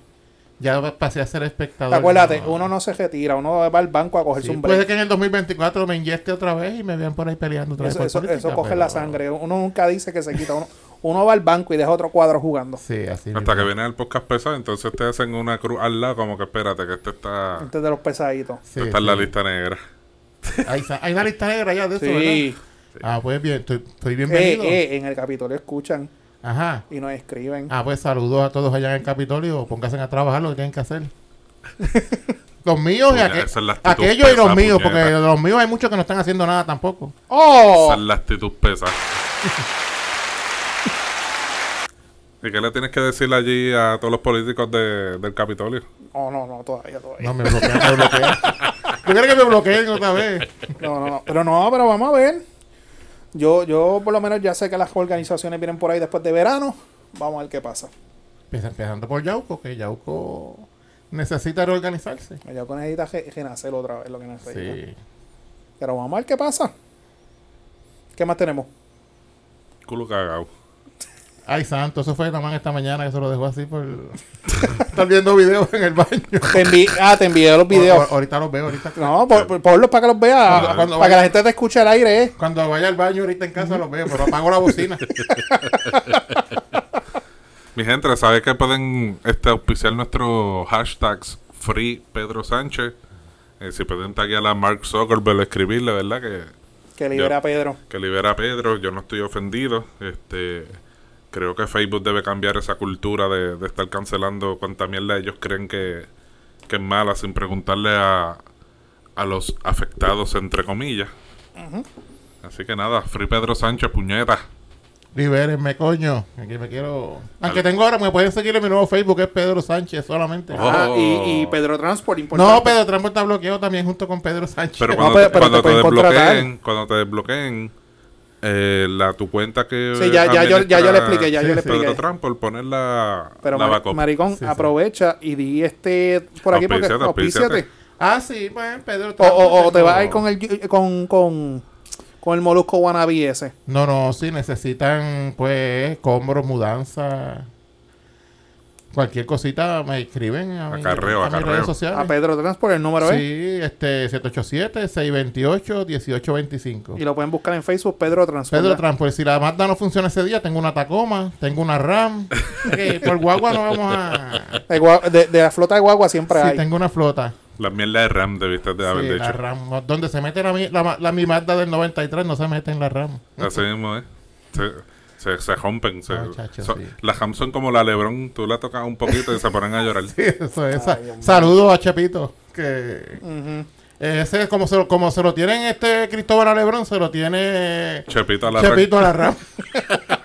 Ya pasé a ser espectador. Acuérdate, no. uno no se retira, uno va al banco a cogerse Sí, un break. puede que en el 2024 me inyecte otra vez y me vean por ahí peleando otra vez. Eso, por eso, política, eso coge pero- la sangre. Uno nunca dice que se quita. Uno, uno va al banco y deja otro cuadro jugando. Sí, así Hasta mismo. que viene el podcast pesado, entonces te hacen una cruz al lado, como que espérate, que este está, Antes de los pesaditos. Sí, está en la lista negra. Hay, hay una lista negra ya de eso, Sí. ¿verdad? Ah, pues bien, estoy, estoy Eh, bienvenido. eh, en el Capitolio escuchan Ajá. y nos escriben. Ah, pues saludos a todos allá en el Capitolio. Pónganse a trabajar lo que tienen que hacer. Los míos y Oye, aqu- esa es la actitud aquellos y los míos, puñeta. porque de los míos hay muchos que no están haciendo nada tampoco. ¡Oh! Esa es la actitud pesa. ¿Y qué le tienes que decir allí a todos los políticos de- del Capitolio? No, no, no, todavía, todavía. No, me bloquean, me bloquean. Yo quiero que me bloqueen otra vez. No, no, no. Pero no, pero vamos a ver. Yo, yo por lo menos ya sé que las organizaciones vienen por ahí después de verano. Vamos a ver qué pasa. Empieza empezando por Yauco, que Yauco necesita reorganizarse. Ya con necesita renacer otra vez lo que necesita. Sí. Pero vamos a ver qué pasa. ¿Qué más tenemos? Culo cagao. Ay, santo, eso fue nomás esta mañana que se lo dejó así por estar viendo videos en el baño. Te envi- ah, te envié los videos. O- o- ahorita los veo, ahorita. No, por, por- ponlos para que los veas. Cuando- para que la gente te escuche al aire, ¿eh? Cuando vaya al baño ahorita en casa los veo, pero apago la bocina. Mi gente, ¿sabes que pueden este, auspiciar nuestros hashtags Free Pedro Sánchez? Eh, si pueden taguear a Mark Zuckerberg, escribirle, ¿verdad? Que, Que libera a Pedro. que libera a Pedro. Yo no estoy ofendido. Este, creo que Facebook debe cambiar esa cultura de, de estar cancelando cuanta mierda ellos creen que, que es mala sin preguntarle a, a los afectados, entre comillas. Así que nada, Free Pedro Sánchez, puñeta. Libérenme, coño. Aquí me quiero. Aunque tengo ahora, me pueden seguir en mi nuevo Facebook, que es Pedro Sánchez solamente. Oh. Ah, y, y Pedro Transport, importante. No, Pedro Trump está bloqueado también junto con Pedro Sánchez. Pero No, cuando, pero- te, pero cuando te te pueden contratar. desbloqueen, cuando te desbloqueen eh, la, tu cuenta que Sí, ya- ya yo- ya yo le expliqué, ya yo le Pedro expliqué. Trump por poner la, Pero la backup. Maricón, Sí, sí. aprovecha y di este por aquí porque Auspíciate. Ah, sí, pues Pedro O, Trump. o, o te tengo- vas a ir con el con, con, con el molusco wannabe ese. No, no, sí, necesitan, pues, escombros, mudanza. Cualquier cosita me escriben a, mi- Acarreo, a mis redes sociales. A Pedro Transport, el número es. Sí, este 787-628-1825. Y lo pueden buscar en Facebook, Pedro Transport. Pedro Transport, si la Mazda no funciona ese día, tengo una Tacoma, tengo una RAM. Por guagua no vamos a... De, de- de la flota de guagua siempre Sí, hay. tengo una flota. La mierda de RAM debiste de haber Sí, la dicho. RAM. Donde se mete la, mi- la, la mi Mazda del 93, no se mete en la RAM. Así mismo, ¿eh? Se, se, se rompen. Se, Ah, chacho, so- sí. Las RAM son como la Lebron. Tú la tocas un poquito y se ponen a llorar. Eso es. Ay, Dios mío. Saludos a Chepito. Que Ujú. ese es como se, lo- como se lo tienen este Cristóbal Alebrón, se lo tiene Chepito a la Chepito a la RAM.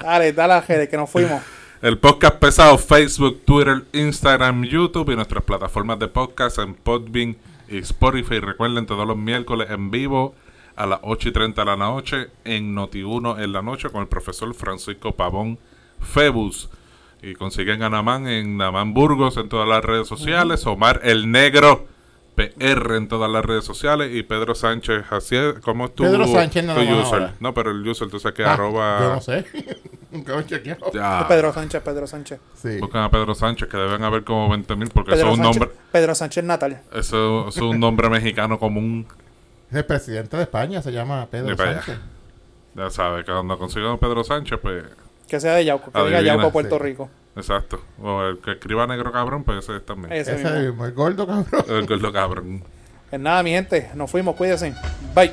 Dale, dale a Jere, que nos fuimos. El podcast pesado, Facebook, Twitter, Instagram, YouTube y nuestras plataformas de podcast en Podbean y Spotify. Recuerden todos los miércoles en vivo a las 8 y 30 de la noche en Noti1 en la noche con el profesor Francisco Pavón Febus. Y consiguen a Namán en Namán Burgos en todas las redes sociales. Omar el Negro PR en todas las redes sociales. Y Pedro Sánchez, así es, ¿cómo es tu, Pedro Sánchez tu user? ahora. No, pero el user, tú sabes que Ah, arroba... Yo no sé. Nunca lo he chequeado. Ya. Pedro Sánchez, Pedro Sánchez. Sí. Buscan a Pedro Sánchez, que deben haber como 20 mil, porque eso Pedro es un Sánchez, nombre, Pedro Sánchez Natal. eso, eso es un nombre mexicano común. El presidente de España se llama Pedro. Sánchez. Ya sabes, que cuando consigan a Pedro Sánchez, pues, Que sea de Yauco, que diga Adivina, Yauco, Puerto sí. Rico. exacto. O el que escriba negro cabrón, pues ese es también. Ese Ese mismo. mismo, el gordo cabrón. El gordo cabrón. Pues nada, mi gente, nos fuimos, cuídense. Bye.